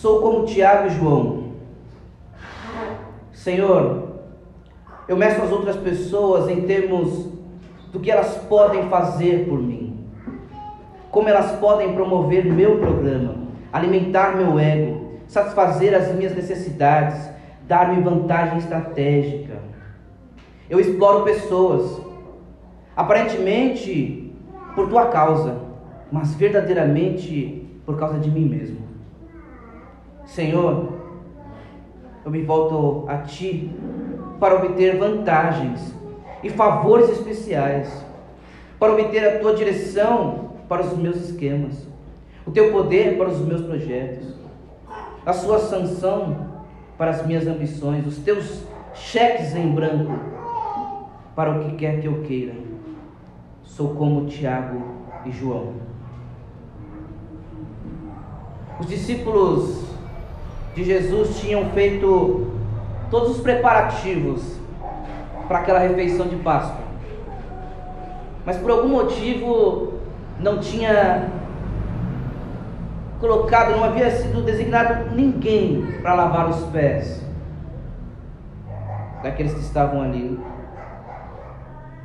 Sou como Tiago e João. Senhor, eu meço as outras pessoas em termos do que elas podem fazer por mim, como elas podem promover meu programa, alimentar meu ego, satisfazer as minhas necessidades, dar-me vantagem estratégica. Eu exploro pessoas, aparentemente por tua causa, mas verdadeiramente por causa de mim mesmo. Senhor, eu me volto a Ti para obter vantagens e favores especiais, para obter a Tua direção para os meus esquemas, o Teu poder para os meus projetos, a Sua sanção para as minhas ambições, os Teus cheques em branco para o que quer que eu queira. Sou como Tiago e João. Os discípulos de Jesus tinham feito todos os preparativos para aquela refeição de Páscoa. Mas por algum motivo não tinha colocado, não havia sido designado ninguém para lavar os pés daqueles que estavam ali.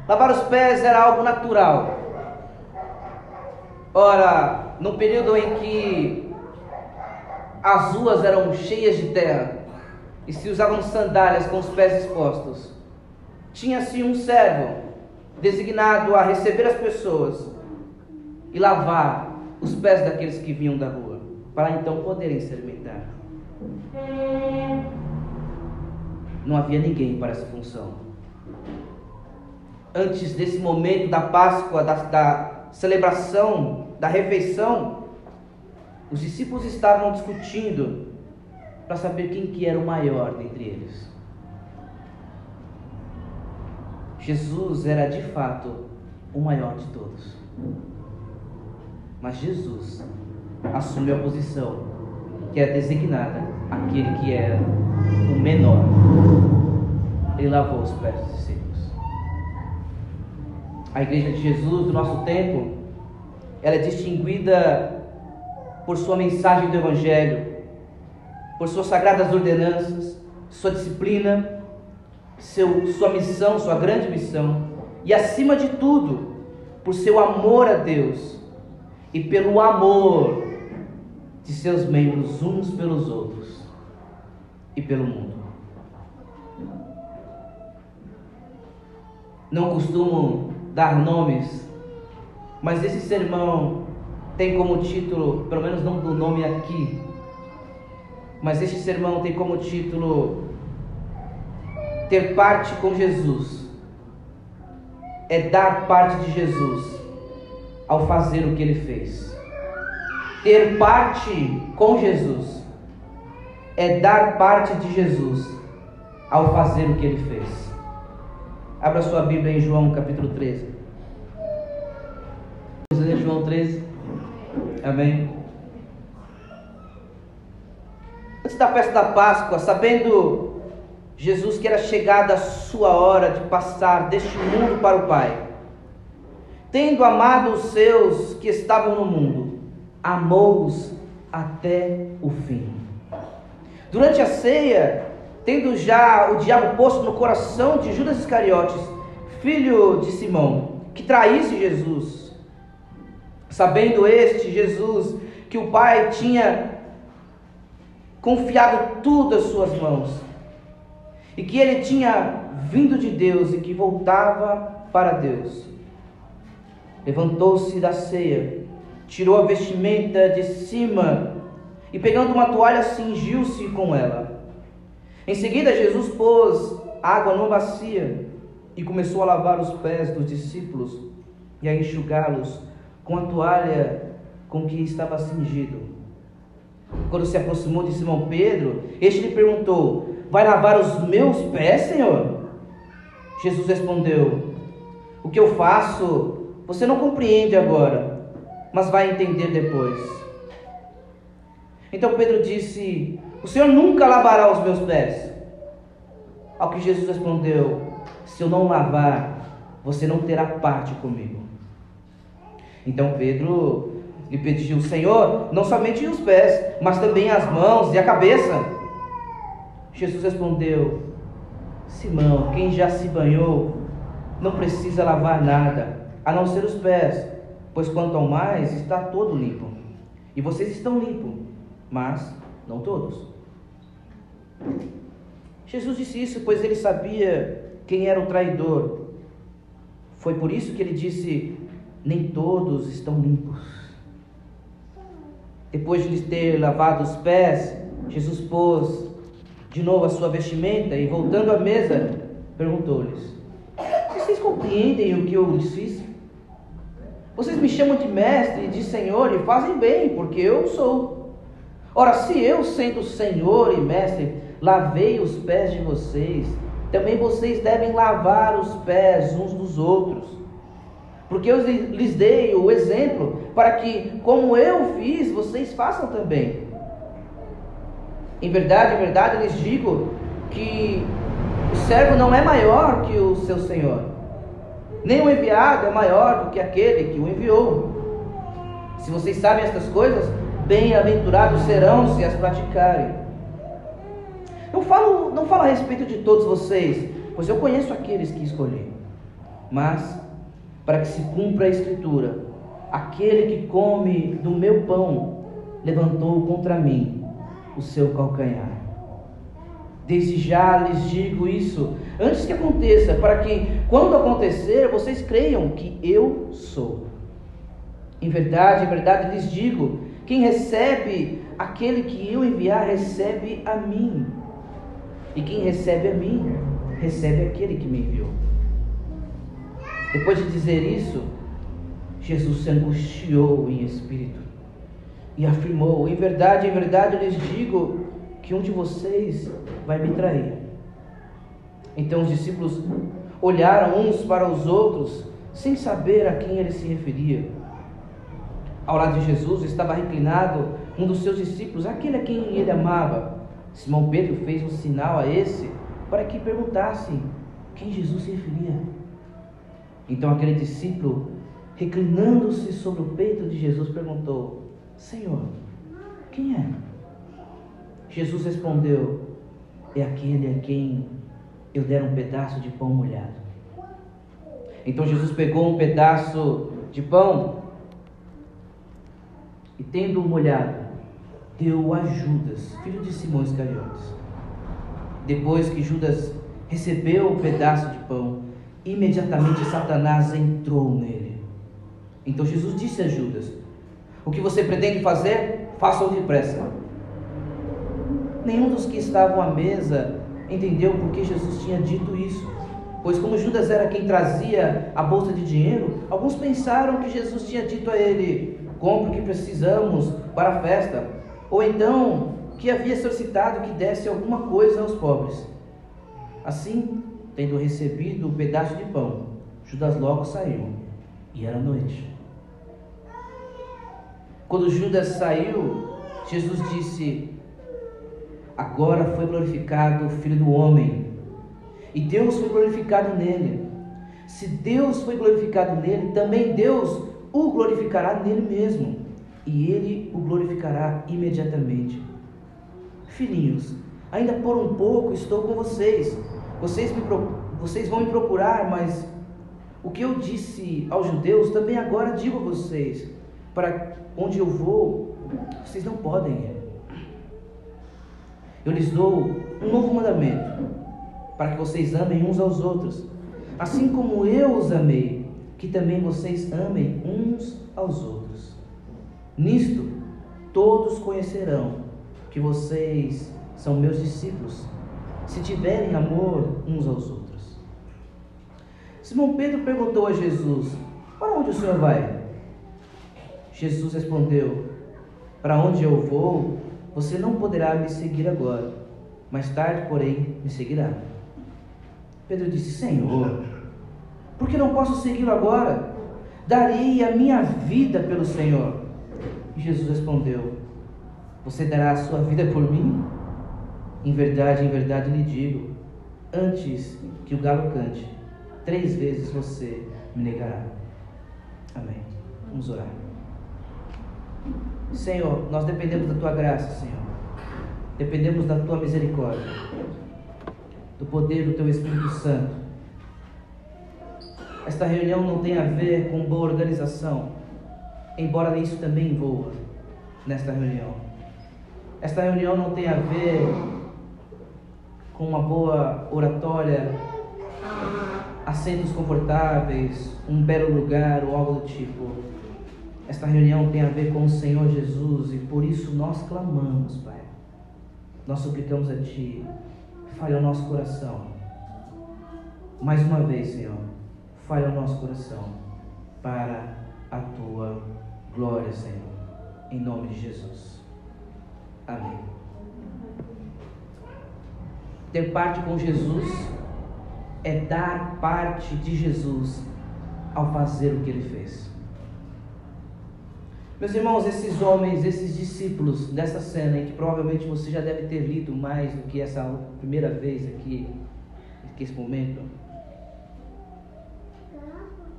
Lavar os pés era algo natural. Ora, no período em que as ruas eram cheias de terra e se usavam sandálias com os pés expostos. Tinha-se um servo designado a receber as pessoas e lavar os pés daqueles que vinham da rua, para então poderem se alimentar. Não havia ninguém para essa função. Antes desse momento da Páscoa, da, da celebração, da refeição, os discípulos estavam discutindo para saber quem que era o maior dentre eles. Jesus era de fato o maior de todos. Mas Jesus assumiu a posição que era designada aquele que era o menor. Ele lavou os pés dos discípulos. A igreja de Jesus do nosso tempo, ela é distinguida por sua mensagem do Evangelho, por suas sagradas ordenanças, sua disciplina, seu, sua missão, sua grande missão, e acima de tudo, por seu amor a Deus e pelo amor de seus membros uns pelos outros e pelo mundo. Não costumo dar nomes, mas esse sermão tem como título, pelo menos não do nome aqui, mas este sermão tem como título Ter parte com Jesus. É dar parte de Jesus ao fazer o que ele fez. Ter parte com Jesus é dar parte de Jesus ao fazer o que ele fez. Abra sua Bíblia em João capítulo 13. João 13. Amém. Antes da festa da Páscoa, sabendo Jesus que era chegada a sua hora de passar deste mundo para o Pai, tendo amado os seus que estavam no mundo, amou-os até o fim. Durante a ceia, tendo já o diabo posto no coração de Judas Iscariotes, filho de Simão, que traísse Jesus, Sabendo este, Jesus, que o Pai tinha confiado tudo às suas mãos, e que ele tinha vindo de Deus e que voltava para Deus. Levantou-se da ceia, tirou a vestimenta de cima e, pegando uma toalha, cingiu-se com ela. Em seguida, Jesus pôs água numa bacia e começou a lavar os pés dos discípulos e a enxugá-los com a toalha com que estava cingido. Quando se aproximou de Simão Pedro, este lhe perguntou: Vai lavar os meus pés, Senhor? Jesus respondeu: O que eu faço, você não compreende agora, mas vai entender depois. Então Pedro disse: O Senhor nunca lavará os meus pés. Ao que Jesus respondeu: Se eu não lavar, você não terá parte comigo. Então Pedro e pediu: Senhor, não somente os pés, mas também as mãos e a cabeça. Jesus respondeu: Simão, quem já se banhou, não precisa lavar nada, a não ser os pés, pois quanto ao mais está todo limpo. E vocês estão limpos, mas não todos. Jesus disse isso, pois ele sabia quem era o traidor. Foi por isso que ele disse: Nem todos estão limpos. Depois de lhes ter lavado os pés, Jesus pôs de novo a sua vestimenta e, voltando à mesa, perguntou-lhes: Vocês compreendem o que eu lhes fiz? Vocês me chamam de mestre e de senhor e fazem bem, porque eu sou. Ora, se eu, sendo senhor e mestre, lavei os pés de vocês, também vocês devem lavar os pés uns dos outros. Porque eu lhes dei o exemplo para que, como eu fiz, vocês façam também. Em verdade, em verdade, lhes digo que o servo não é maior que o seu senhor, nem o enviado é maior do que aquele que o enviou. Se vocês sabem estas coisas, bem-aventurados serão se as praticarem. Não falo, não falo a respeito de todos vocês, pois eu conheço aqueles que escolhi. Mas, para que se cumpra a Escritura, aquele que come do meu pão levantou contra mim o seu calcanhar. Desde já lhes digo isso, antes que aconteça, para que, quando acontecer, vocês creiam que eu sou. Em verdade, em verdade lhes digo: quem recebe aquele que eu enviar, recebe a mim. E quem recebe a mim, recebe aquele que me enviou. Depois de dizer isso, Jesus se angustiou em espírito e afirmou: Em verdade, em verdade eu lhes digo que um de vocês vai me trair. Então os discípulos olharam uns para os outros, sem saber a quem ele se referia. Ao lado de Jesus estava reclinado um dos seus discípulos, aquele a quem ele amava. Simão Pedro fez um sinal a esse para que perguntassem quem Jesus se referia. Então aquele discípulo, reclinando-se sobre o peito de Jesus, perguntou: Senhor, quem é? Jesus respondeu: É aquele a quem eu der um pedaço de pão molhado. Então Jesus pegou um pedaço de pão e, tendo-o molhado, deu a Judas, filho de Simão Iscariotes. Depois que Judas recebeu o pedaço de pão, imediatamente Satanás entrou nele. Então Jesus disse a Judas: O que você pretende fazer, faça-o depressa. Nenhum dos que estavam à mesa entendeu por que Jesus tinha dito isso. Pois, como Judas era quem trazia a bolsa de dinheiro, alguns pensaram que Jesus tinha dito a ele: Compre o que precisamos para a festa ou então que havia solicitado que desse alguma coisa aos pobres. Assim, tendo recebido um pedaço de pão, Judas logo saiu, e era noite. Quando Judas saiu, Jesus disse: Agora foi glorificado o Filho do Homem, e Deus foi glorificado nele. Se Deus foi glorificado nele, também Deus o glorificará nele mesmo e ele o glorificará imediatamente. Filhinhos, ainda por um pouco estou com vocês. Vocês, me, vocês vão me procurar, mas o que eu disse aos judeus também agora digo a vocês: para onde eu vou, vocês não podem ir. Eu lhes dou um novo mandamento, para que vocês amem uns aos outros, assim como eu os amei, que também vocês amem uns aos outros. Nisto todos conhecerão que vocês são meus discípulos, se tiverem amor uns aos outros. Simão Pedro perguntou a Jesus: Para onde o Senhor vai? Jesus respondeu: Para onde eu vou, você não poderá me seguir agora, mais tarde, porém, me seguirá. Pedro disse: Senhor, por que não posso segui-lo agora? Darei a minha vida pelo Senhor. Jesus respondeu: Você dará a sua vida por mim? Em verdade, em verdade lhe digo: antes que o galo cante, três vezes você me negará. Amém. Vamos orar. Senhor, nós dependemos da tua graça, Senhor. Dependemos da tua misericórdia, do poder do teu Espírito Santo. Esta reunião não tem a ver com boa organização, embora isso também envolva nesta reunião. Esta reunião não tem a ver com uma boa oratória, assentos confortáveis, um belo lugar ou algo do tipo. Esta reunião tem a ver com o Senhor Jesus e por isso nós clamamos, Pai. Nós suplicamos a Ti, fale ao nosso coração. Mais uma vez, Senhor, fale ao nosso coração para a Tua glória, Senhor. Em nome de Jesus. Amém. Ter parte com Jesus é dar parte de Jesus ao fazer o que ele fez. Meus irmãos, esses homens, esses discípulos dessa cena, em que provavelmente você já deve ter lido mais do que essa primeira vez aqui, aqui esse momento,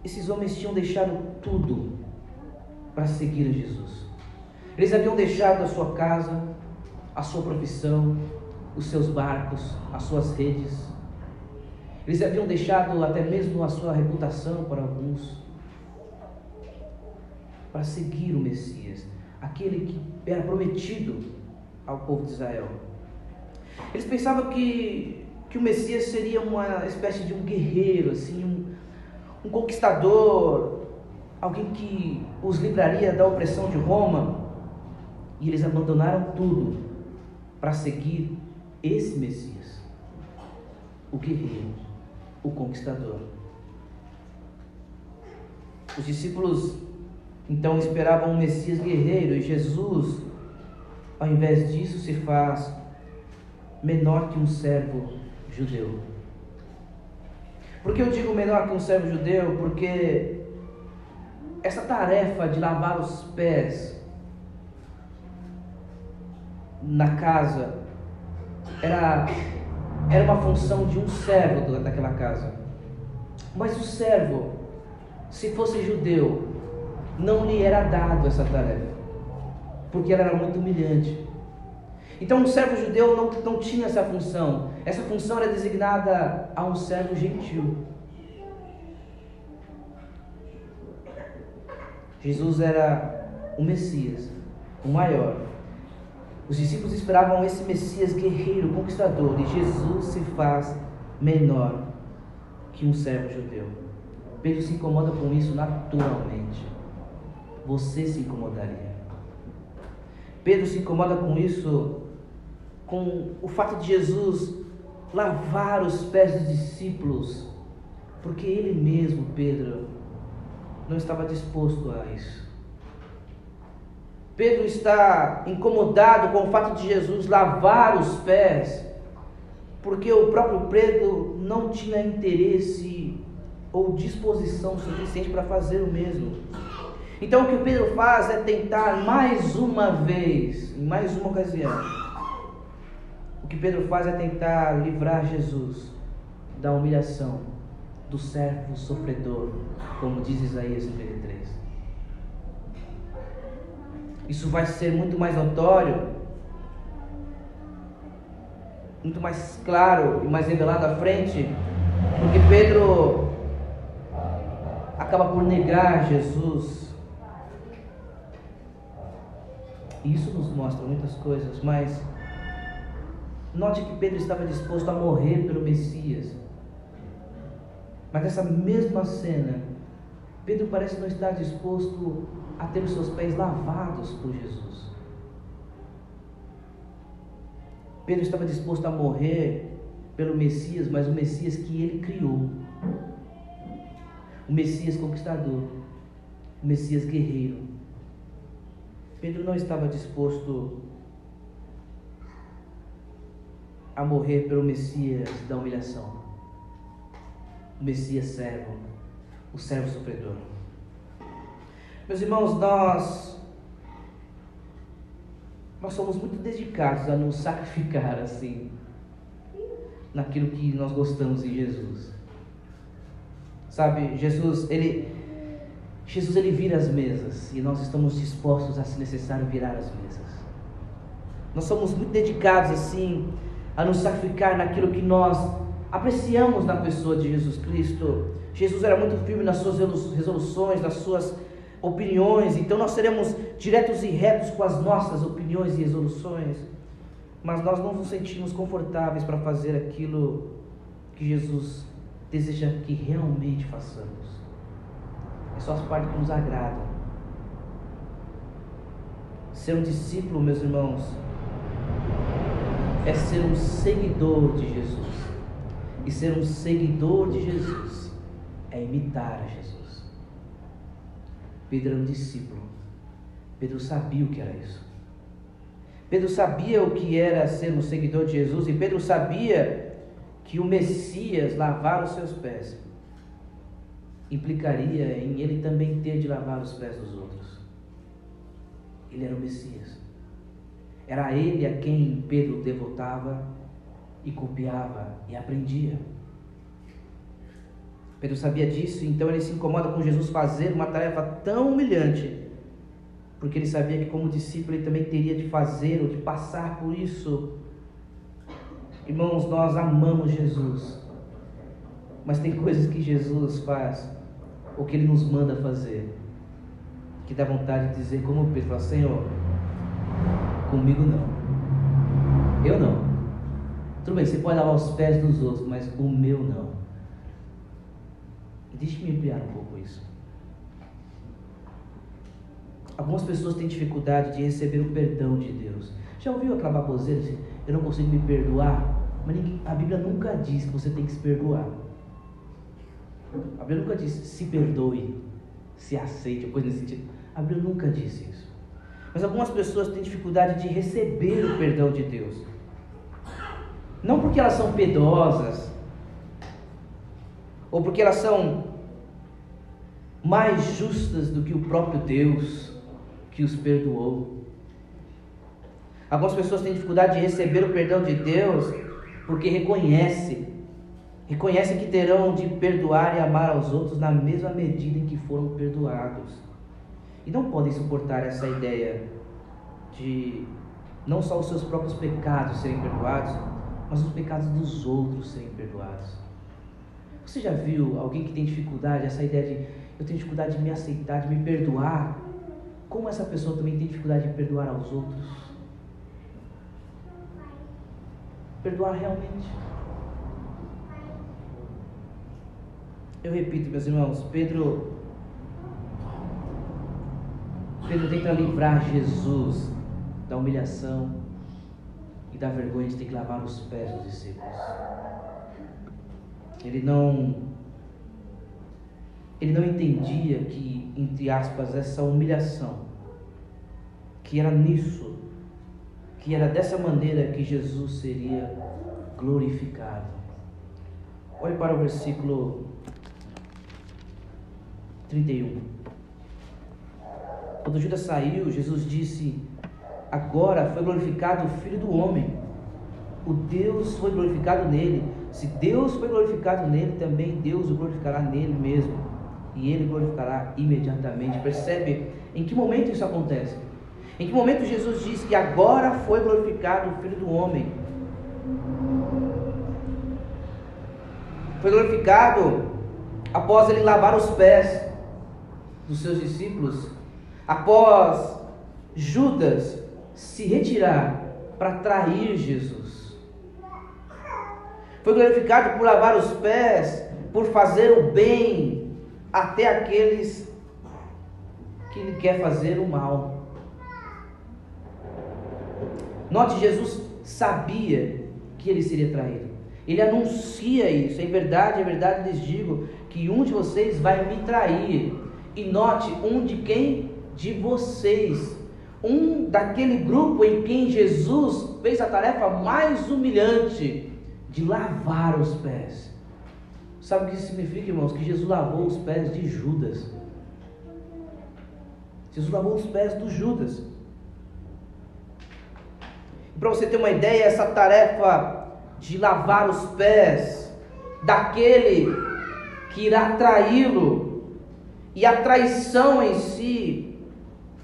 esses homens tinham deixado tudo para seguir Jesus. Eles haviam deixado a sua casa, a sua profissão, os seus barcos, as suas redes. Eles haviam deixado até mesmo a sua reputação para alguns para seguir o Messias, aquele que era prometido ao povo de Israel. Eles pensavam que, que o Messias seria uma espécie de um guerreiro, assim, um, um conquistador, alguém que os livraria da opressão de Roma. E eles abandonaram tudo para seguir esse Messias, o guerreiro, o conquistador. Os discípulos então esperavam um Messias guerreiro e Jesus, ao invés disso, se faz menor que um servo judeu. Por que eu digo menor que um servo judeu? Porque essa tarefa de lavar os pés na casa era, era uma função de um servo daquela casa. Mas o servo, se fosse judeu, não lhe era dado essa tarefa, porque ela era muito humilhante. Então, o servo judeu não, não tinha essa função. Essa função era designada a um servo gentil. Jesus era o Messias, o maior. Os discípulos esperavam esse Messias guerreiro, conquistador, e Jesus se faz menor que um servo judeu. Pedro se incomoda com isso naturalmente você se incomodaria. Pedro se incomoda com isso, com o fato de Jesus lavar os pés dos discípulos, porque ele mesmo, Pedro, não estava disposto a isso. Pedro está incomodado com o fato de Jesus lavar os pés, porque o próprio Pedro não tinha interesse ou disposição suficiente para fazer o mesmo. Então o que o Pedro faz é tentar mais uma vez, em mais uma ocasião. O que Pedro faz é tentar livrar Jesus da humilhação do servo sofredor, como diz Isaías 53. Isso vai ser muito mais notório, muito mais claro e mais revelado à frente, porque Pedro acaba por negar Jesus Isso nos mostra muitas coisas, mas note que Pedro estava disposto a morrer pelo Messias. Mas nessa mesma cena, Pedro parece não estar disposto a ter os seus pés lavados por Jesus. Pedro estava disposto a morrer pelo Messias, mas o Messias que ele criou. O Messias conquistador, o Messias guerreiro, Pedro não estava disposto a morrer pelo Messias da humilhação, o Messias servo, o servo sofredor. Meus irmãos, nós nós somos muito dedicados a nos sacrificar assim naquilo que nós gostamos em Jesus. Sabe, Jesus, ele Jesus ele vira as mesas e nós estamos dispostos a, se necessário, virar as mesas. Nós somos muito dedicados assim a nos sacrificar naquilo que nós apreciamos na pessoa de Jesus Cristo. Jesus era muito firme nas suas resoluções, nas suas opiniões, então nós seremos diretos e retos com as nossas opiniões e resoluções, mas nós não nos sentimos confortáveis para fazer aquilo que Jesus deseja que realmente façamos. É só as partes que nos agradam. Ser um discípulo, meus irmãos, é ser um seguidor de Jesus. E ser um seguidor de Jesus é imitar a Jesus. Pedro era um discípulo. Pedro sabia o que era isso. Pedro sabia o que era ser um seguidor de Jesus e Pedro sabia que o Messias lavar os seus pés implicaria em ele também ter de lavar os pés dos outros. Ele era o Messias. Era ele a quem Pedro devotava e copiava e aprendia. Pedro sabia disso, então ele se incomoda com Jesus fazer uma tarefa tão humilhante, porque ele sabia que, como discípulo, ele também teria de fazer ou de passar por isso. Irmãos, nós amamos Jesus, mas tem coisas que Jesus faz, ou que ele nos manda fazer, que dá vontade de dizer, como Pedro fala: Senhor, comigo não, eu não. Tudo bem, você pode lavar os pés dos outros, mas o meu não. Deixe-me ampliar um pouco isso. Algumas pessoas têm dificuldade de receber o perdão de Deus. Já ouviu aquela baboseira assim, eu não consigo me perdoar? Mas a Bíblia nunca diz que você tem que se perdoar. A Bíblia nunca diz se perdoe, se aceite, coisa nesse sentido. A Bíblia nunca disse isso. Mas algumas pessoas têm dificuldade de receber o perdão de Deus. Não porque elas são pedosas, ou porque elas são mais justas do que o próprio Deus que os perdoou. Algumas pessoas têm dificuldade de receber o perdão de Deus porque reconhecem, reconhecem que terão de perdoar e amar aos outros na mesma medida em que foram perdoados. E não podem suportar essa ideia de não só os seus próprios pecados serem perdoados, mas os pecados dos outros serem perdoados. Você já viu alguém que tem dificuldade, essa ideia de eu tenho dificuldade de me aceitar, de me perdoar? Como essa pessoa também tem dificuldade de perdoar aos outros? Perdoar realmente. Eu repito, meus irmãos, Pedro Pedro tenta livrar Jesus da humilhação e da vergonha de ter que lavar os pés dos discípulos. Ele não ele não entendia que, entre aspas, essa humilhação, que era nisso, que era dessa maneira que Jesus seria glorificado. Olhe para o versículo 31. Quando Judas saiu, Jesus disse: Agora foi glorificado o Filho do Homem. O Deus foi glorificado nele. Se Deus foi glorificado nele, também Deus o glorificará nele mesmo. E ele glorificará imediatamente. Percebe em que momento isso acontece? Em que momento Jesus diz que agora foi glorificado o Filho do Homem? Foi glorificado após ele lavar os pés dos seus discípulos, após Judas se retirar para trair Jesus. Foi glorificado por lavar os pés, por fazer o bem até aqueles que lhe quer fazer o mal. Note, Jesus sabia que ele seria traído. Ele anuncia isso. Em verdade, em verdade lhes digo que um de vocês vai me trair. E note, um de quem? De vocês um daquele grupo em quem Jesus fez a tarefa mais humilhante de lavar os pés. Sabe o que isso significa, irmãos? Que Jesus lavou os pés de Judas. Jesus lavou os pés do Judas. Para você ter uma ideia, essa tarefa de lavar os pés daquele que irá traí-lo E a traição em si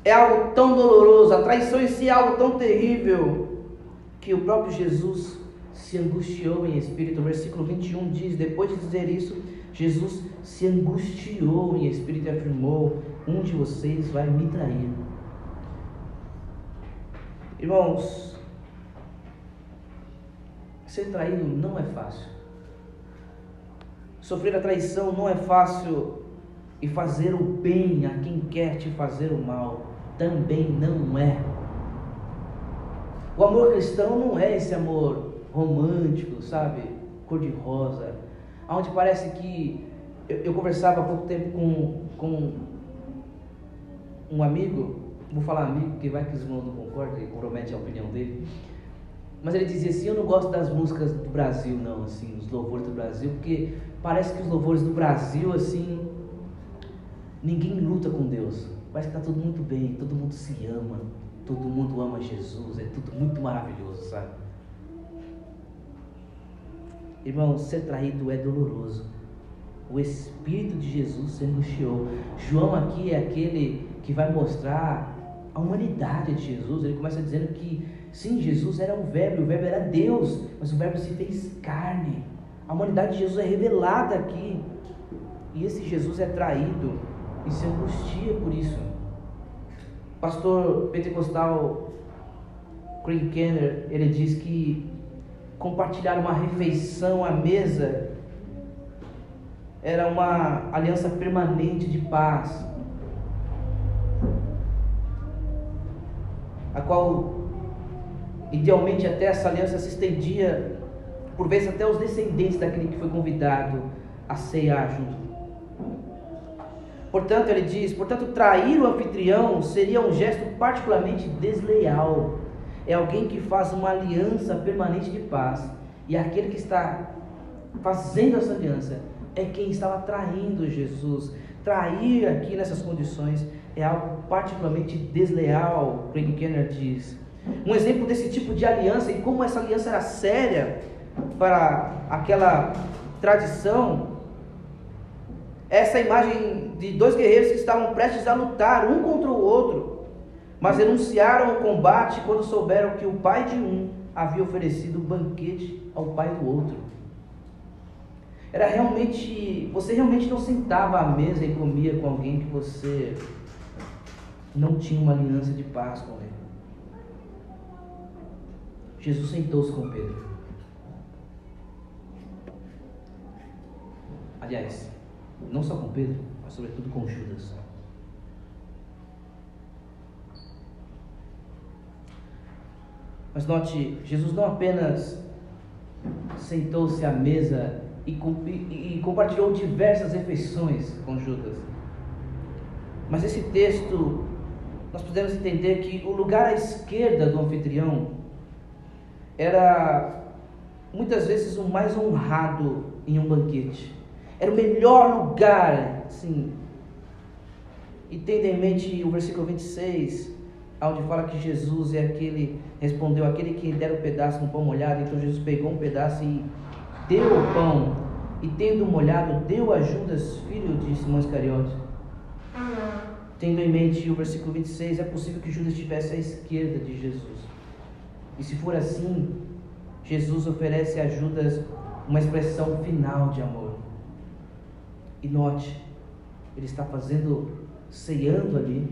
é algo tão doloroso, a traição em si é algo tão terrível, que o próprio Jesus se angustiou em espírito. O versículo 21 diz: depois de dizer isso, Jesus se angustiou em espírito e afirmou: Um de vocês vai me trair. Irmãos, ser traído não é fácil. Sofrer a traição não é fácil. E fazer o bem a quem quer te fazer o mal também não é. O amor cristão não é esse amor romântico, sabe? Cor-de-rosa. Onde parece que. Eu, eu, conversava há pouco tempo com, com um amigo, vou falar amigo, porque vai que os irmãos não concordam e compromete a opinião dele. Mas ele dizia assim: Eu não gosto das músicas do Brasil, não, assim, os louvores do Brasil, porque parece que os louvores do Brasil, assim, ninguém luta com Deus. Parece que está tudo muito bem, todo mundo se ama, todo mundo ama Jesus, é tudo muito maravilhoso, sabe? Irmão, ser traído é doloroso. O Espírito de Jesus se angustiou. João aqui é aquele que vai mostrar a humanidade de Jesus. Ele começa dizendo que Sim, Jesus era o Verbo, o Verbo era Deus, mas o Verbo se fez carne. A humanidade de Jesus é revelada aqui. E esse Jesus é traído e se angustia por isso. Pastor pentecostal Craig Kenner, ele diz que compartilhar uma refeição à mesa era uma aliança permanente de paz, a qual Idealmente, até essa aliança se estendia, por vezes, até os descendentes daquele que foi convidado a ceiar junto. Portanto, ele diz: portanto, trair o anfitrião seria um gesto particularmente desleal. É alguém que faz uma aliança permanente de paz. E aquele que está fazendo essa aliança é quem estava traindo Jesus. Trair aqui nessas condições é algo particularmente desleal, Craig Kenner diz. Um exemplo desse tipo de aliança e como essa aliança era séria para aquela tradição. Essa imagem de dois guerreiros que estavam prestes a lutar um contra o outro, mas renunciaram ao combate quando souberam que o pai de um havia oferecido banquete ao pai do outro. Era realmente, você realmente não sentava à mesa e comia com alguém que você não tinha uma aliança de paz com ele. Jesus sentou-se com Pedro. Aliás, não só com Pedro, mas sobretudo com Judas. Mas note, Jesus não apenas sentou-se à mesa e, e, e, compartilhou diversas refeições com Judas. Mas esse texto, nós podemos entender que o lugar à esquerda do anfitrião era muitas vezes o mais honrado em um banquete. Era o melhor lugar, sim. E tendo em mente o versículo 26, onde fala que Jesus é aquele, respondeu aquele que dera o um pedaço no pão molhado, então Jesus pegou um pedaço e deu o pão, e tendo molhado, deu a Judas, filho de Simão Iscariote. Tendo em mente o versículo 26, é possível que Judas estivesse à esquerda de Jesus. E se for assim, Jesus oferece a Judas uma expressão final de amor. E note, ele está fazendo, ceando ali,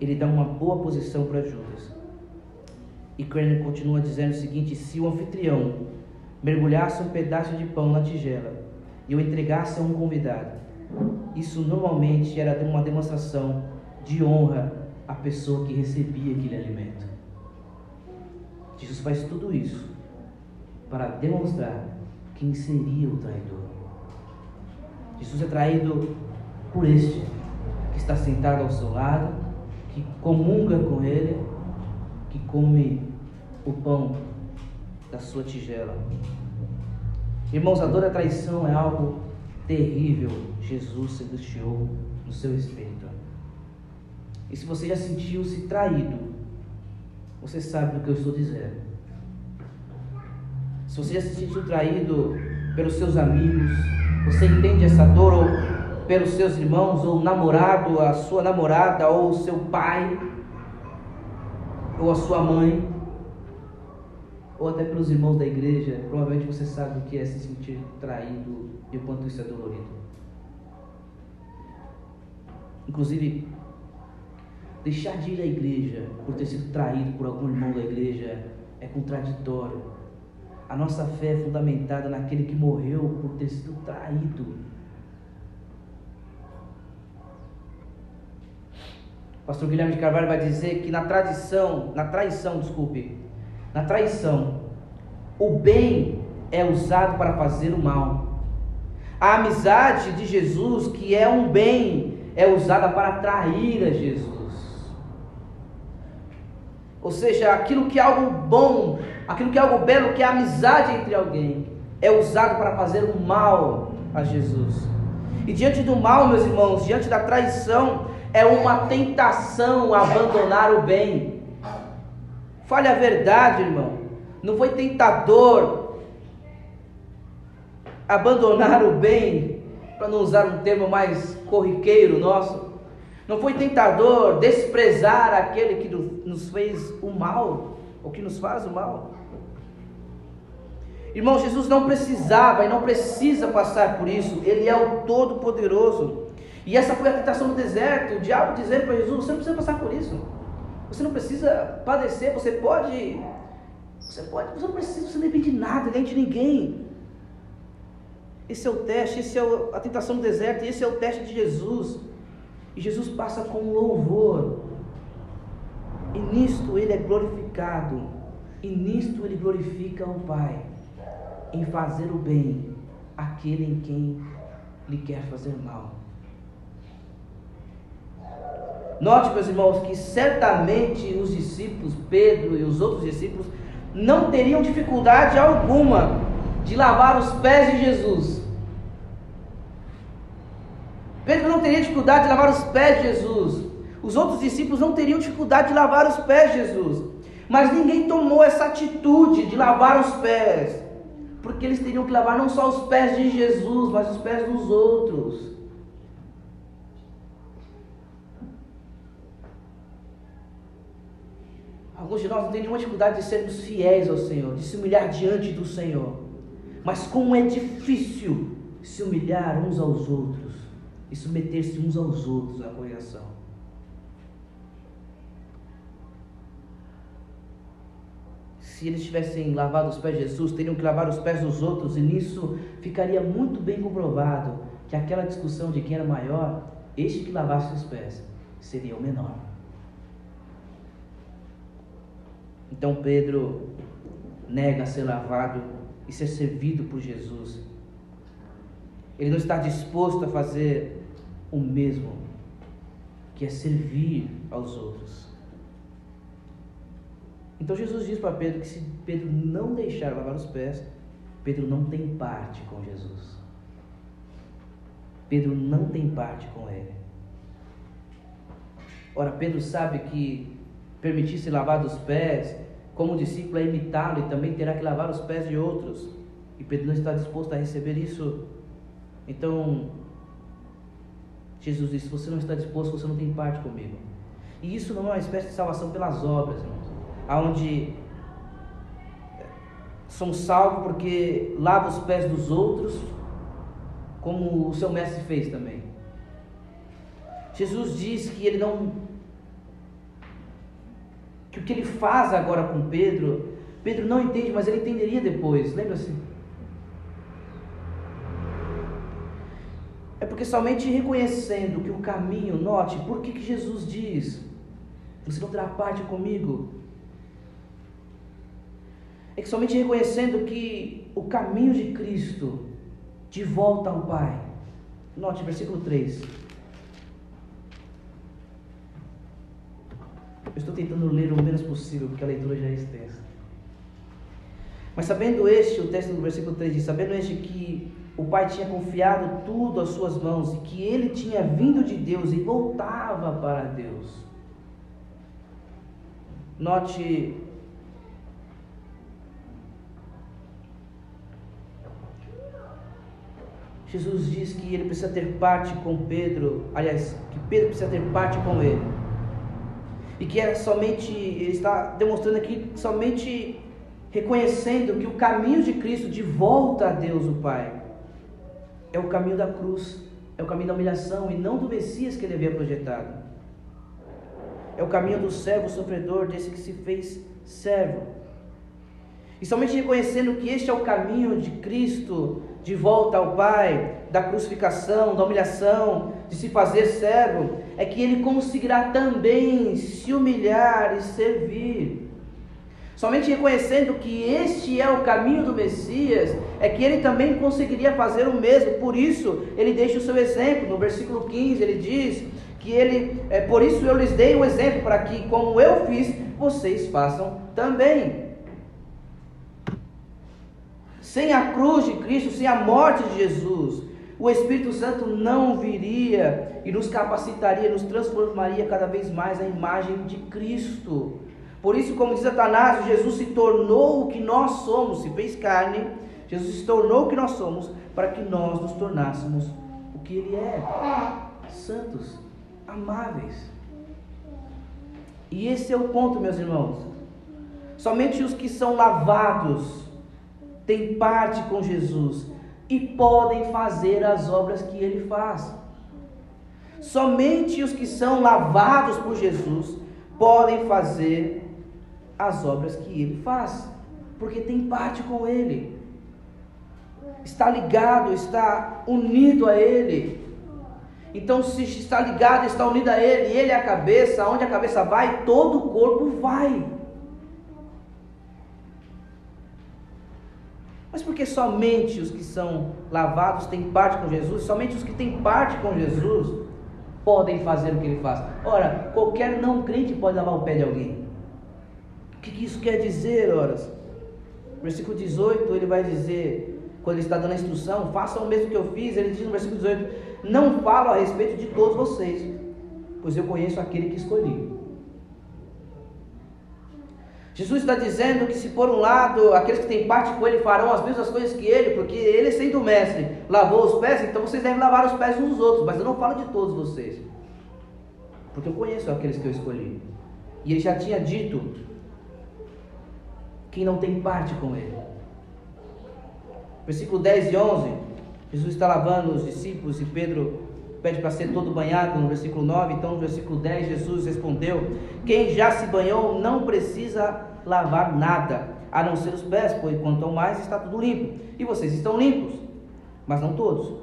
ele dá uma boa posição para Judas. E Crenner continua dizendo o seguinte: se o anfitrião mergulhasse um pedaço de pão na tigela e o entregasse a um convidado, isso normalmente era uma demonstração de honra à pessoa que recebia aquele alimento. Jesus faz tudo isso para demonstrar quem seria o traidor. Jesus é traído por este que está sentado ao seu lado, que comunga com ele, que come o pão da sua tigela. Irmãos, a dor da traição é algo terrível. Jesus se angustiou no seu espírito. E se você já sentiu-se traído, você sabe do que eu estou dizendo. Se você já se sentiu traído pelos seus amigos, você entende essa dor, ou pelos seus irmãos, ou namorado, a sua namorada, ou o seu pai, ou a sua mãe, ou até pelos irmãos da igreja, provavelmente você sabe o que é se sentir traído e o quanto isso é dolorido. Inclusive, deixar de ir à igreja por ter sido traído por algum irmão da igreja é contraditório. A nossa fé é fundamentada naquele que morreu por ter sido traído. O pastor Guilherme de Carvalho vai dizer que na tradição, na traição, desculpe, na traição, o bem é usado para fazer o mal. A amizade de Jesus, que é um bem, é usada para trair a Jesus. Ou seja, aquilo que é algo bom, aquilo que é algo belo, que é amizade entre alguém, é usado para fazer o mal a Jesus. E diante do mal, meus irmãos, diante da traição, é uma tentação abandonar o bem. Fale a verdade, irmão. Não foi tentador abandonar o bem, para não usar um termo mais corriqueiro nosso. Não foi tentador desprezar aquele que nos fez o mal, ou que nos faz o mal. Irmão, Jesus não precisava e não precisa passar por isso, Ele é o Todo-Poderoso. E essa foi a tentação no deserto, o diabo dizendo para Jesus: você não precisa passar por isso, você não precisa padecer, você pode, você pode, você não precisa, você não depende de nada, nem de ninguém. Esse é o teste, esse é a tentação no deserto, esse é o teste de Jesus. E Jesus passa com louvor. E nisto ele é glorificado. E nisto ele glorifica o Pai. Em fazer o bem àquele em quem lhe quer fazer mal. Note, meus irmãos, que certamente os discípulos, Pedro e os outros discípulos, não teriam dificuldade alguma de lavar os pés de Jesus. Pedro não teria dificuldade de lavar os pés de Jesus. Os outros discípulos não teriam dificuldade de lavar os pés de Jesus. Mas ninguém tomou essa atitude de lavar os pés. Porque eles teriam que lavar não só os pés de Jesus, mas os pés dos outros. Alguns de nós não têm nenhuma dificuldade de sermos fiéis ao Senhor, de se humilhar diante do Senhor. Mas como é difícil se humilhar uns aos outros e submeter-se uns aos outros à correção. Se eles tivessem lavado os pés de Jesus, teriam que lavar os pés dos outros, e nisso ficaria muito bem comprovado que aquela discussão de quem era maior, este que lavasse os pés, seria o menor. Então Pedro nega ser lavado e ser servido por Jesus. Ele não está disposto a fazer o mesmo, que é servir aos outros. Então Jesus diz para Pedro que se Pedro não deixar lavar os pés, Pedro não tem parte com Jesus. Pedro não tem parte com ele. Ora, Pedro sabe que permitir-se lavar os pés, como discípulo, é imitá-lo e também terá que lavar os pés de outros. E Pedro não está disposto a receber isso. Então, Jesus disse: Você não está disposto, você não tem parte comigo. E isso não é uma espécie de salvação pelas obras, irmãos, onde somos salvos porque lava os pés dos outros, como o seu mestre fez também. Jesus diz que ele não. Que o que ele faz agora com Pedro, Pedro não entende, mas ele entenderia depois. Lembra-se? É porque somente reconhecendo que o caminho, note, por que, que Jesus diz: Você não terá parte comigo? É que somente reconhecendo que o caminho de Cristo de volta ao Pai. Note, versículo 3. Eu estou tentando ler o menos possível, porque a leitura já é extensa. Mas sabendo este, o texto do versículo 3 diz: Sabendo este que o pai tinha confiado tudo às suas mãos e que ele tinha vindo de Deus e voltava para Deus. Note Jesus diz que ele precisa ter parte com Pedro, aliás, que Pedro precisa ter parte com ele. E que é somente, ele está demonstrando aqui, somente reconhecendo que o caminho de Cristo de volta a Deus o Pai é o caminho da cruz, é o caminho da humilhação e não do Messias que ele havia projetado. É o caminho do servo sofredor, desse que se fez servo. E somente reconhecendo que este é o caminho de Cristo de volta ao Pai, da crucificação, da humilhação, de se fazer servo, é que ele conseguirá também se humilhar e servir. Somente reconhecendo que este é o caminho do Messias, é que ele também conseguiria fazer o mesmo. Por isso, ele deixa o seu exemplo. No versículo 15, ele diz que ele, é, por isso eu lhes dei um exemplo para que, como eu fiz, vocês façam também. Sem a cruz de Cristo, sem a morte de Jesus, o Espírito Santo não viria e nos capacitaria, nos transformaria cada vez mais a imagem de Cristo. Por isso, como diz Atanásio, Jesus se tornou o que nós somos, se fez carne, Jesus se tornou o que nós somos, para que nós nos tornássemos o que Ele é: santos, amáveis. E esse é o ponto, meus irmãos. Somente os que são lavados têm parte com Jesus e podem fazer as obras que Ele faz. Somente os que são lavados por Jesus podem fazer as obras que ele faz, porque tem parte com ele, está ligado, está unido a ele. Então, se está ligado, está unido a ele, ele é a cabeça, onde a cabeça vai, todo o corpo vai. Mas porque somente os que são lavados têm parte com Jesus, somente os que têm parte com Jesus podem fazer o que ele faz. Ora, qualquer não crente pode lavar o pé de alguém. O que, isso quer dizer, horas? Versículo 18, ele vai dizer, quando ele está dando a instrução, façam o mesmo que eu fiz, ele diz no versículo 18: Não falo a respeito de todos vocês, pois eu conheço aquele que escolhi. Jesus está dizendo que, se por um lado, aqueles que têm parte com ele farão as mesmas coisas que ele, porque ele, sendo mestre, lavou os pés, então vocês devem lavar os pés uns dos outros, mas eu não falo de todos vocês, porque eu conheço aqueles que eu escolhi. E ele já tinha dito quem não tem parte com ele. Versículo 10 e 11, Jesus está lavando os discípulos e Pedro pede para ser todo banhado no versículo 9. Então, no versículo 10, Jesus respondeu: Quem já se banhou não precisa lavar nada, a não ser os pés, pois quanto ao mais está tudo limpo. E vocês estão limpos, mas não todos.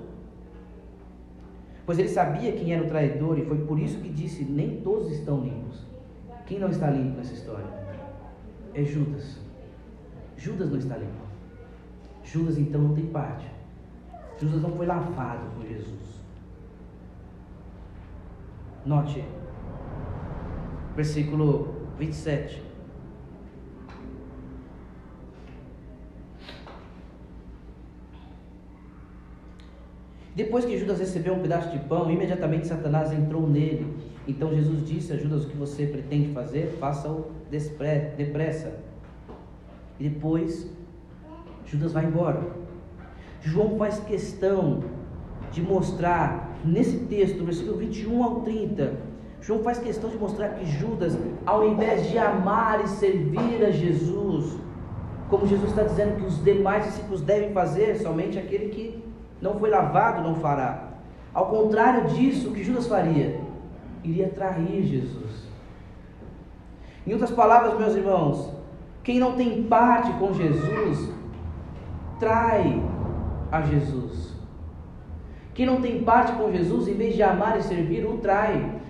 Pois ele sabia quem era o traidor e foi por isso que disse: Nem todos estão limpos. Quem não está limpo nessa história? É Judas. Judas não está limpo. Judas então não tem parte. Judas não foi lavado por Jesus. Note, versículo 27. Depois que Judas recebeu um pedaço de pão, imediatamente Satanás entrou nele. Então Jesus disse a Judas: O que você pretende fazer, faça-o depressa. E depois Judas vai embora. João faz questão de mostrar nesse texto, versículo 21 ao 30, João faz questão de mostrar que Judas, ao invés de amar e servir a Jesus, como Jesus está dizendo que os demais discípulos devem fazer, somente aquele que não foi lavado não fará. Ao contrário disso, o que Judas faria? Iria trair Jesus. Em outras palavras, meus irmãos, quem não tem parte com Jesus, trai a Jesus. Quem não tem parte com Jesus, em vez de amar e servir, o trai.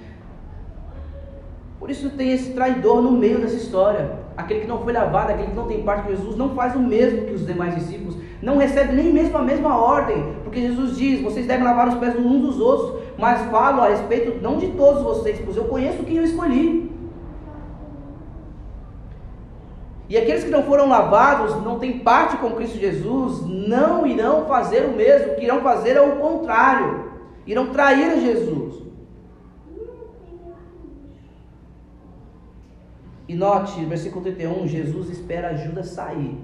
Por isso tem esse traidor no meio dessa história. Aquele que não foi lavado, aquele que não tem parte com Jesus, não faz o mesmo que os demais discípulos, não recebe nem mesmo a mesma ordem, porque Jesus diz: vocês devem lavar os pés uns dos outros, mas falo a respeito não de todos vocês, pois eu conheço quem eu escolhi. E aqueles que não foram lavados, não têm parte com Cristo Jesus, não irão fazer o mesmo, o que irão fazer é o contrário, irão trair a Jesus. E note, versículo 31, Jesus espera Judas sair,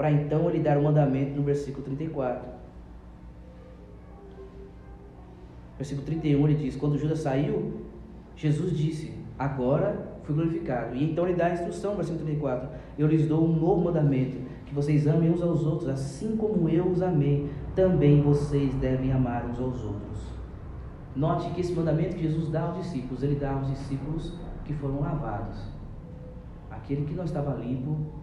para então ele dar o mandamento no versículo 34. Versículo 31 ele diz: Quando Judas saiu, Jesus disse: Agora fui glorificado. E então ele dá a instrução, versículo 34: Eu lhes dou um novo mandamento, que vocês amem uns aos outros, assim como eu os amei, também vocês devem amar uns aos outros. Note que esse mandamento que Jesus dá aos discípulos, ele dá aos discípulos que foram lavados. Aquele que não estava limpo,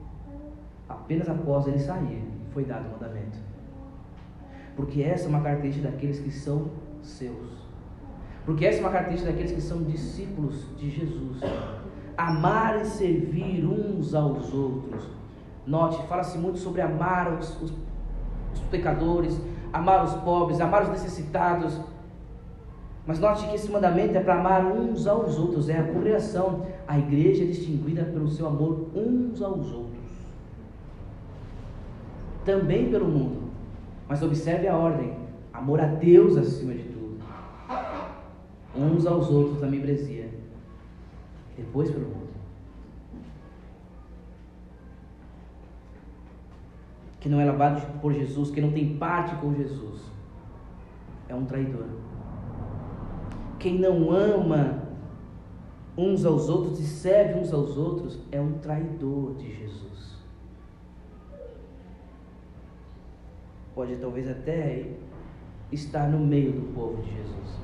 apenas após ele sair, foi dado o mandamento. Porque essa é uma característica daqueles que são seus. Porque essa é uma característica daqueles que são discípulos de Jesus. Amar e servir uns aos outros. Note, fala-se muito sobre amar os, os, os pecadores, amar os pobres, amar os necessitados. Mas note que esse mandamento é para amar uns aos outros, é a congregação. A igreja é distinguida pelo seu amor uns aos outros. Também pelo mundo. Mas observe a ordem: amor a Deus acima de tudo. Uns aos outros na membresia. Depois pelo mundo. Que não é lavado por Jesus, que não tem parte com Jesus, é um traidor. Quem não ama uns aos outros e serve uns aos outros é um traidor de Jesus. Pode talvez até estar no meio do povo de Jesus.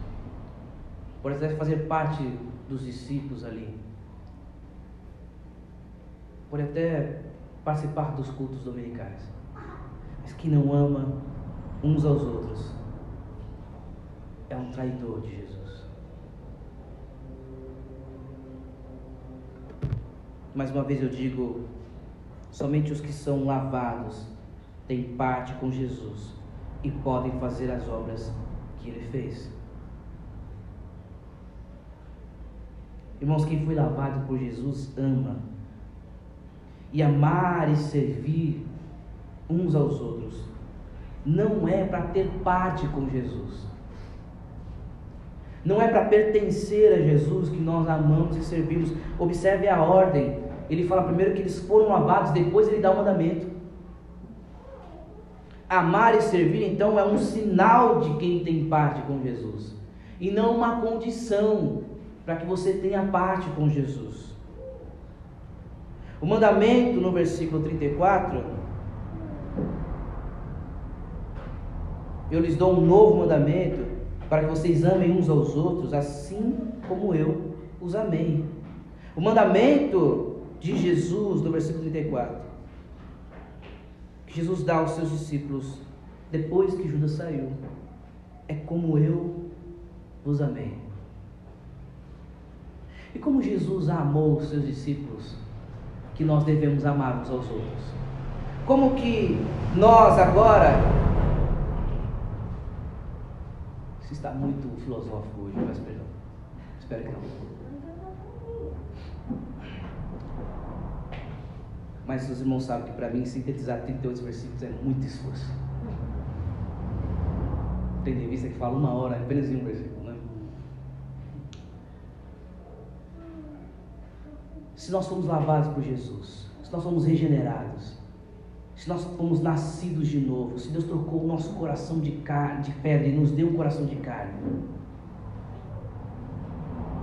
Pode até fazer parte dos discípulos ali. Pode até participar dos cultos dominicais. Mas quem não ama uns aos outros é um traidor de Jesus. Mais uma vez eu digo: somente os que são lavados têm parte com Jesus e podem fazer as obras que ele fez. Irmãos, quem foi lavado por Jesus ama. E amar e servir uns aos outros não é para ter parte com Jesus. Não é para pertencer a Jesus que nós amamos e servimos. Observe a ordem. Ele fala primeiro que eles foram lavados, depois ele dá o mandamento. Amar e servir, então, é um sinal de quem tem parte com Jesus, e não uma condição para que você tenha parte com Jesus. O mandamento no versículo 34, eu lhes dou um novo mandamento para que vocês amem uns aos outros, assim como eu os amei. O mandamento de Jesus, no versículo 34, que Jesus dá aos seus discípulos, depois que Judas saiu, é como eu vos amei. E como Jesus amou os seus discípulos, que nós devemos amar uns aos outros. Como que nós agora. Isso está muito filosófico hoje, mas perdão. Espero que não. Mas os irmãos sabem que para mim sintetizar 38 versículos é muito esforço. Tem revista que fala uma hora apenas em um versículo, né? Se nós fomos lavados por Jesus, se nós fomos regenerados, se nós fomos nascidos de novo, se Deus trocou o nosso coração de, carne, de pedra e nos deu um coração de carne,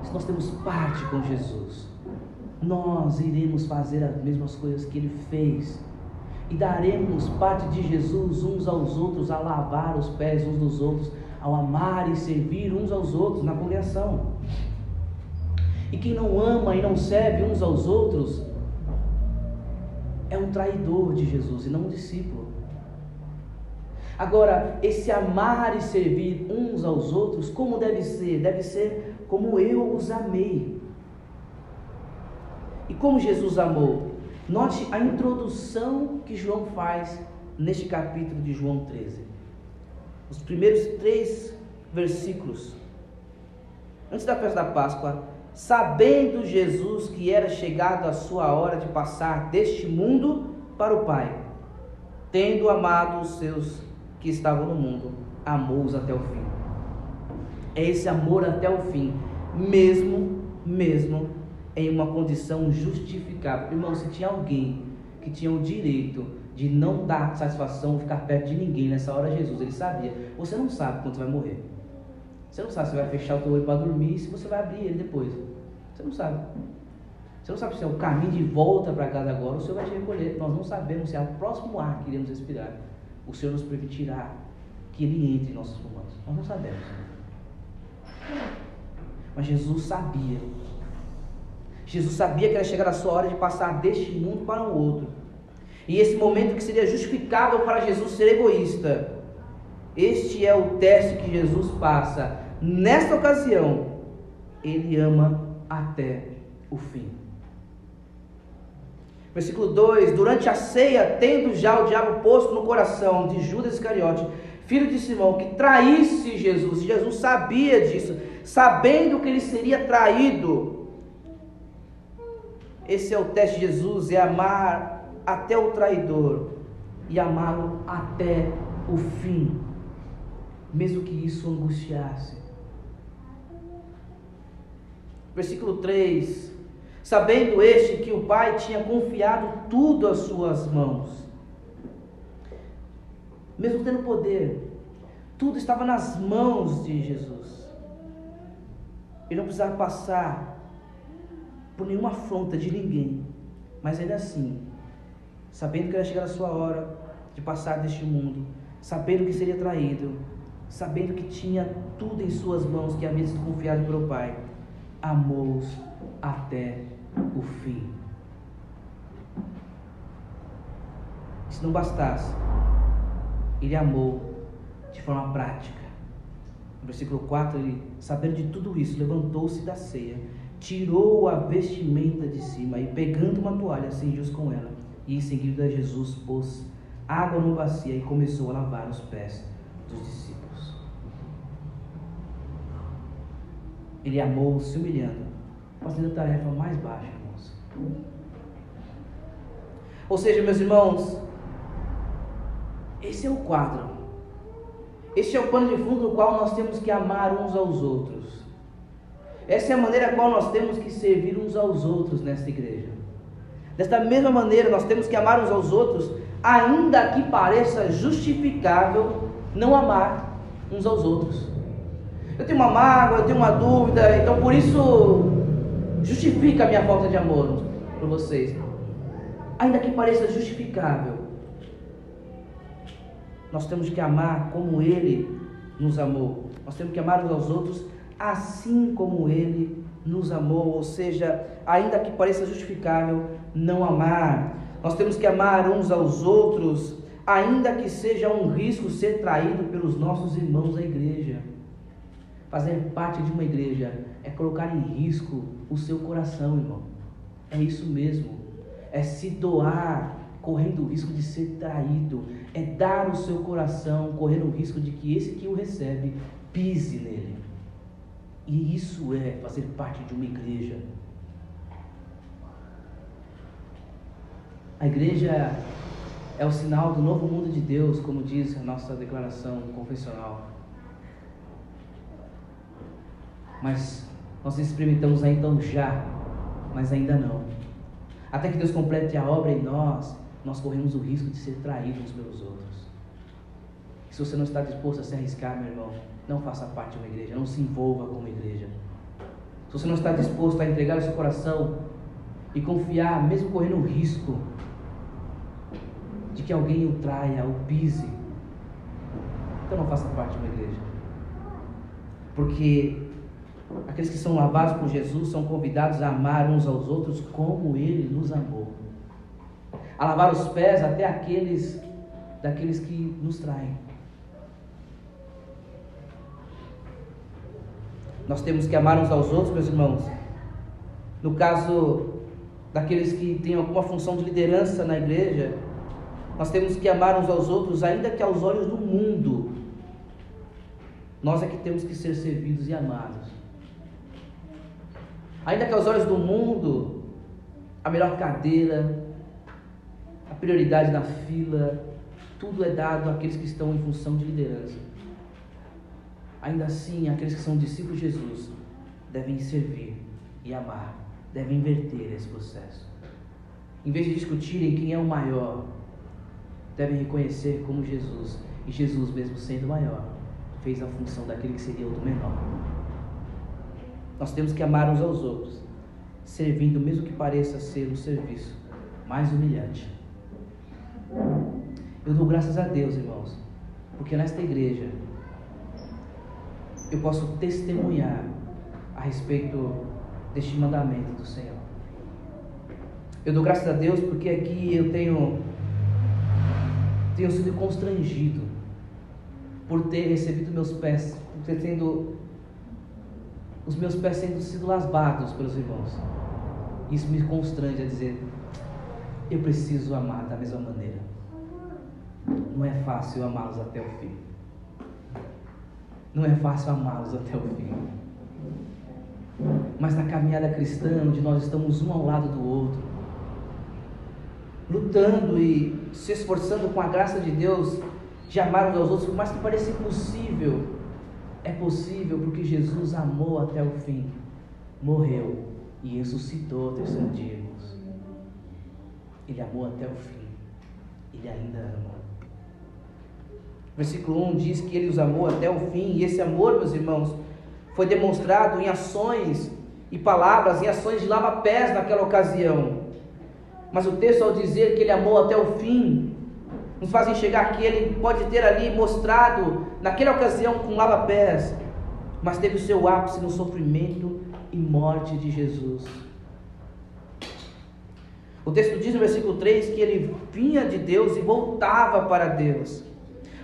se nós temos parte com Jesus, nós iremos fazer as mesmas coisas que ele fez. E daremos parte de Jesus uns aos outros, a lavar os pés uns dos outros, ao amar e servir uns aos outros na congregação. E quem não ama e não serve uns aos outros é um traidor de Jesus e não um discípulo. Agora, esse amar e servir uns aos outros, como deve ser? Deve ser como eu os amei. E como Jesus amou? Note a introdução que João faz neste capítulo de João 13. Os primeiros três versículos. Antes da festa da Páscoa, sabendo Jesus que era chegado a sua hora de passar deste mundo para o Pai, tendo amado os seus que estavam no mundo, amou-os até o fim. É esse amor até o fim, mesmo, mesmo em uma condição justificável. Irmão, se tinha alguém que tinha o direito de não dar satisfação, ficar perto de ninguém nessa hora, Jesus, ele sabia. Você não sabe quando você vai morrer. Você não sabe se vai fechar o teu olho para dormir e se você vai abrir ele depois. Você não sabe. Você não sabe se é o caminho de volta para casa agora o Senhor vai te recolher. Nós não sabemos se é o próximo ar que iremos respirar. O Senhor nos permitirá que Ele entre em nossos pulmões. Nós não sabemos. Mas Jesus sabia. Jesus sabia que era chegar a sua hora de passar deste mundo para o outro. E esse momento que seria justificável para Jesus ser egoísta. Este é o teste que Jesus passa. Nesta ocasião, ele ama até o fim. Versículo 2: Durante a ceia, tendo já o diabo posto no coração de Judas Iscariote, filho de Simão, que traísse Jesus, Jesus sabia disso, sabendo que ele seria traído. Esse é o teste de Jesus: é amar até o traidor e amá-lo até o fim, mesmo que isso angustiasse. Versículo 3: Sabendo este que o Pai tinha confiado tudo às suas mãos, mesmo tendo poder, tudo estava nas mãos de Jesus. Ele não precisava passar por nenhuma afronta de ninguém, mas ainda assim, sabendo que era chegar a sua hora de passar deste mundo, sabendo que seria traído, sabendo que tinha tudo em suas mãos que havia sido confiado pelo Pai, amou-os até o fim. Se não bastasse, ele amou de forma prática. No versículo 4, ele, sabendo de tudo isso, levantou-se da ceia, tirou a vestimenta de cima e, pegando uma toalha, cingiu-se com ela. E em seguida, Jesus pôs água no bacia e começou a lavar os pés dos discípulos. Ele amou se humilhando, fazendo a tarefa mais baixa, irmãos. Ou seja, meus irmãos, esse é o quadro. Este é o pano de fundo no qual nós temos que amar uns aos outros. Essa é a maneira qual nós temos que servir uns aos outros nesta igreja. Desta mesma maneira, nós temos que amar uns aos outros, ainda que pareça justificável não amar uns aos outros. Eu tenho uma mágoa, eu tenho uma dúvida, então por isso justifica a minha falta de amor por vocês. Ainda que pareça justificável, nós temos que amar como Ele nos amou. Nós temos que amar uns aos outros assim como Ele nos amou. Ou seja, ainda que pareça justificável não amar, nós temos que amar uns aos outros, ainda que seja um risco ser traído pelos nossos irmãos da igreja. Fazer parte de uma igreja é colocar em risco o seu coração, irmão. É isso mesmo. É se doar, correndo o risco de ser traído. É dar o seu coração, correndo o risco de que esse que o recebe pise nele. E isso é fazer parte de uma igreja. A igreja é o sinal do novo mundo de Deus, como diz a nossa declaração confessional. Mas nós experimentamos ainda então já, mas ainda não. Até que Deus complete a obra em nós, nós corremos o risco de ser traídos pelos outros. Se você não está disposto a se arriscar, meu irmão, não faça parte de uma igreja, não se envolva com uma igreja. Se você não está disposto a entregar o seu coração e confiar, mesmo correndo o risco de que alguém o traia, o pise, então não faça parte de uma igreja. Porque aqueles que são lavados por Jesus são convidados a amar uns aos outros como ele nos amou. A lavar os pés até aqueles daqueles que nos traem. Nós temos que amar uns aos outros, meus irmãos. No caso daqueles que têm alguma função de liderança na igreja, nós temos que amar uns aos outros, ainda que aos olhos do mundo. Nós é que temos que ser servidos e amados. Ainda que aos olhos do mundo, a melhor cadeira, a prioridade na fila, tudo é dado àqueles que estão em função de liderança. Ainda assim, aqueles que são discípulos de Jesus devem servir e amar, devem inverter esse processo. Em vez de discutirem quem é o maior, devem reconhecer como Jesus e Jesus mesmo sendo maior, fez a função daquele que seria o do menor. Nós temos que amar uns aos outros, servindo, mesmo que pareça ser o serviço mais humilhante. Eu dou graças a Deus, irmãos, porque nesta igreja eu posso testemunhar a respeito deste mandamento do Senhor. Eu dou graças a Deus porque aqui eu tenho, tenho sido constrangido por ter recebido meus pés, por ter tendo os meus pés sendo sido lasbados pelos irmãos. Isso me constrange a dizer, eu preciso amar da mesma maneira. Não é fácil amá-los até o fim. Não é fácil amá-los até o fim. Mas na caminhada cristã, onde nós estamos um ao lado do outro, lutando e se esforçando com a graça de Deus de amar uns aos outros, por mais que pareça impossível, é possível porque Jesus amou até o fim, morreu e ressuscitou ao terceiro dia. Ele amou até o fim, ele ainda ama. Versículo 1 diz que ele os amou até o fim, e esse amor, meus irmãos, foi demonstrado em ações e palavras, em ações de lava-pés naquela ocasião. Mas o texto, ao dizer que ele amou até o fim, nos faz enxergar que ele pode ter ali mostrado, naquela ocasião, com lava-pés, mas teve o seu ápice no sofrimento e morte de Jesus. O texto diz no versículo 3 que ele vinha de Deus e voltava para Deus.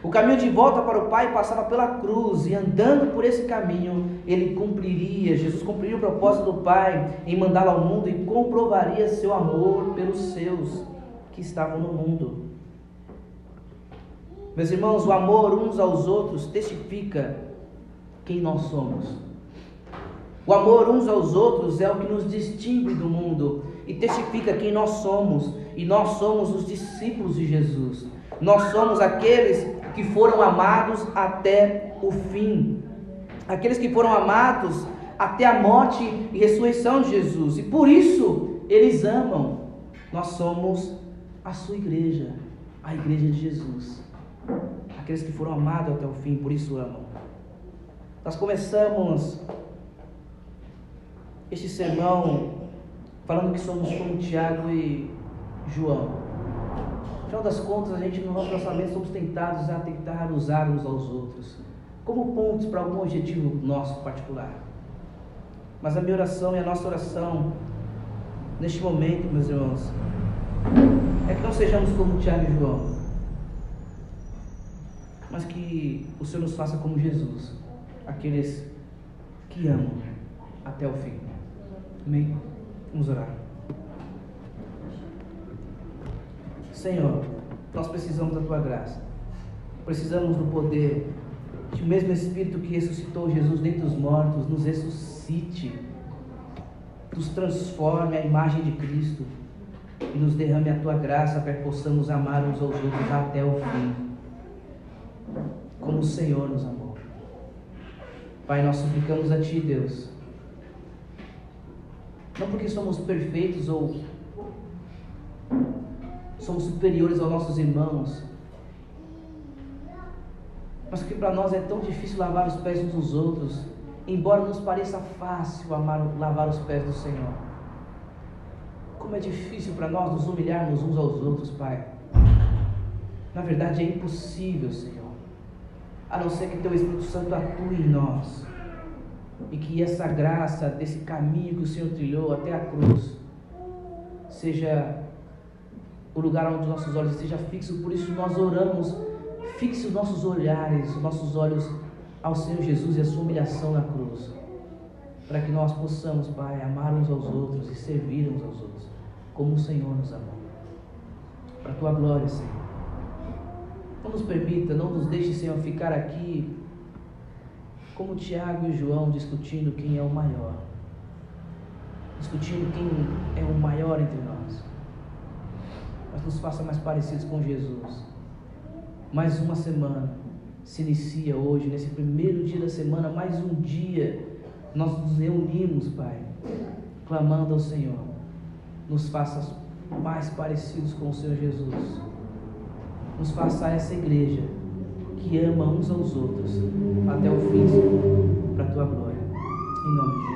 O caminho de volta para o Pai passava pela cruz, e andando por esse caminho, ele cumpriria, Jesus cumpriria o propósito do Pai em mandá-lo ao mundo e comprovaria seu amor pelos seus que estavam no mundo. Meus irmãos, o amor uns aos outros testifica quem nós somos. O amor uns aos outros é o que nos distingue do mundo e testifica quem nós somos. E nós somos os discípulos de Jesus. Nós somos aqueles que foram amados até o fim. Aqueles que foram amados até a morte e ressurreição de Jesus. E por isso eles amam. Nós somos a sua igreja, a igreja de Jesus. Aqueles que foram amados até o fim, por isso amam. Nós começamos este sermão falando que somos como Tiago e João. Afinal das contas, a gente no nosso pensamento somos tentados a tentar usar uns aos outros como pontos para algum objetivo nosso particular. Mas a minha oração e a nossa oração neste momento, meus irmãos, é que não sejamos como Tiago e João, mas que o Senhor nos faça como Jesus, aqueles que amam até o fim. Amém? Vamos orar. Senhor, nós precisamos da tua graça. Precisamos do poder que o mesmo Espírito que ressuscitou Jesus dentre os mortos nos ressuscite, nos transforme à imagem de Cristo e nos derrame a tua graça para que possamos amar uns aos outros até o fim, como o Senhor nos amou. Pai, nós suplicamos a Ti, Deus, não porque somos perfeitos ou somos superiores aos nossos irmãos, mas porque para nós é tão difícil lavar os pés uns dos outros, embora nos pareça fácil amar, lavar os pés do Senhor. Como é difícil para nós nos humilharmos uns aos outros, Pai. Na verdade é impossível, Senhor, a não ser que Teu Espírito Santo atue em nós e que essa graça desse caminho que o Senhor trilhou até a cruz seja o lugar onde nossos olhos estejam fixos. Por isso nós oramos, fixe os nossos olhares, os nossos olhos ao Senhor Jesus e a sua humilhação na cruz. Para que nós possamos, Pai, amar uns aos outros e servir uns aos outros, como o Senhor nos amou. Para a tua glória, Senhor. Não nos permita, não nos deixe, Senhor, ficar aqui como Tiago e João discutindo quem é o maior. Discutindo quem é o maior entre nós mas nos faça mais parecidos com Jesus. Mais uma semana se inicia hoje, nesse primeiro dia da semana, mais um dia, nós nos reunimos, Pai, clamando ao Senhor. Nos faça mais parecidos com o Senhor Jesus. Nos faça essa igreja que ama uns aos outros até o fim, para a tua glória. Em nome de Jesus.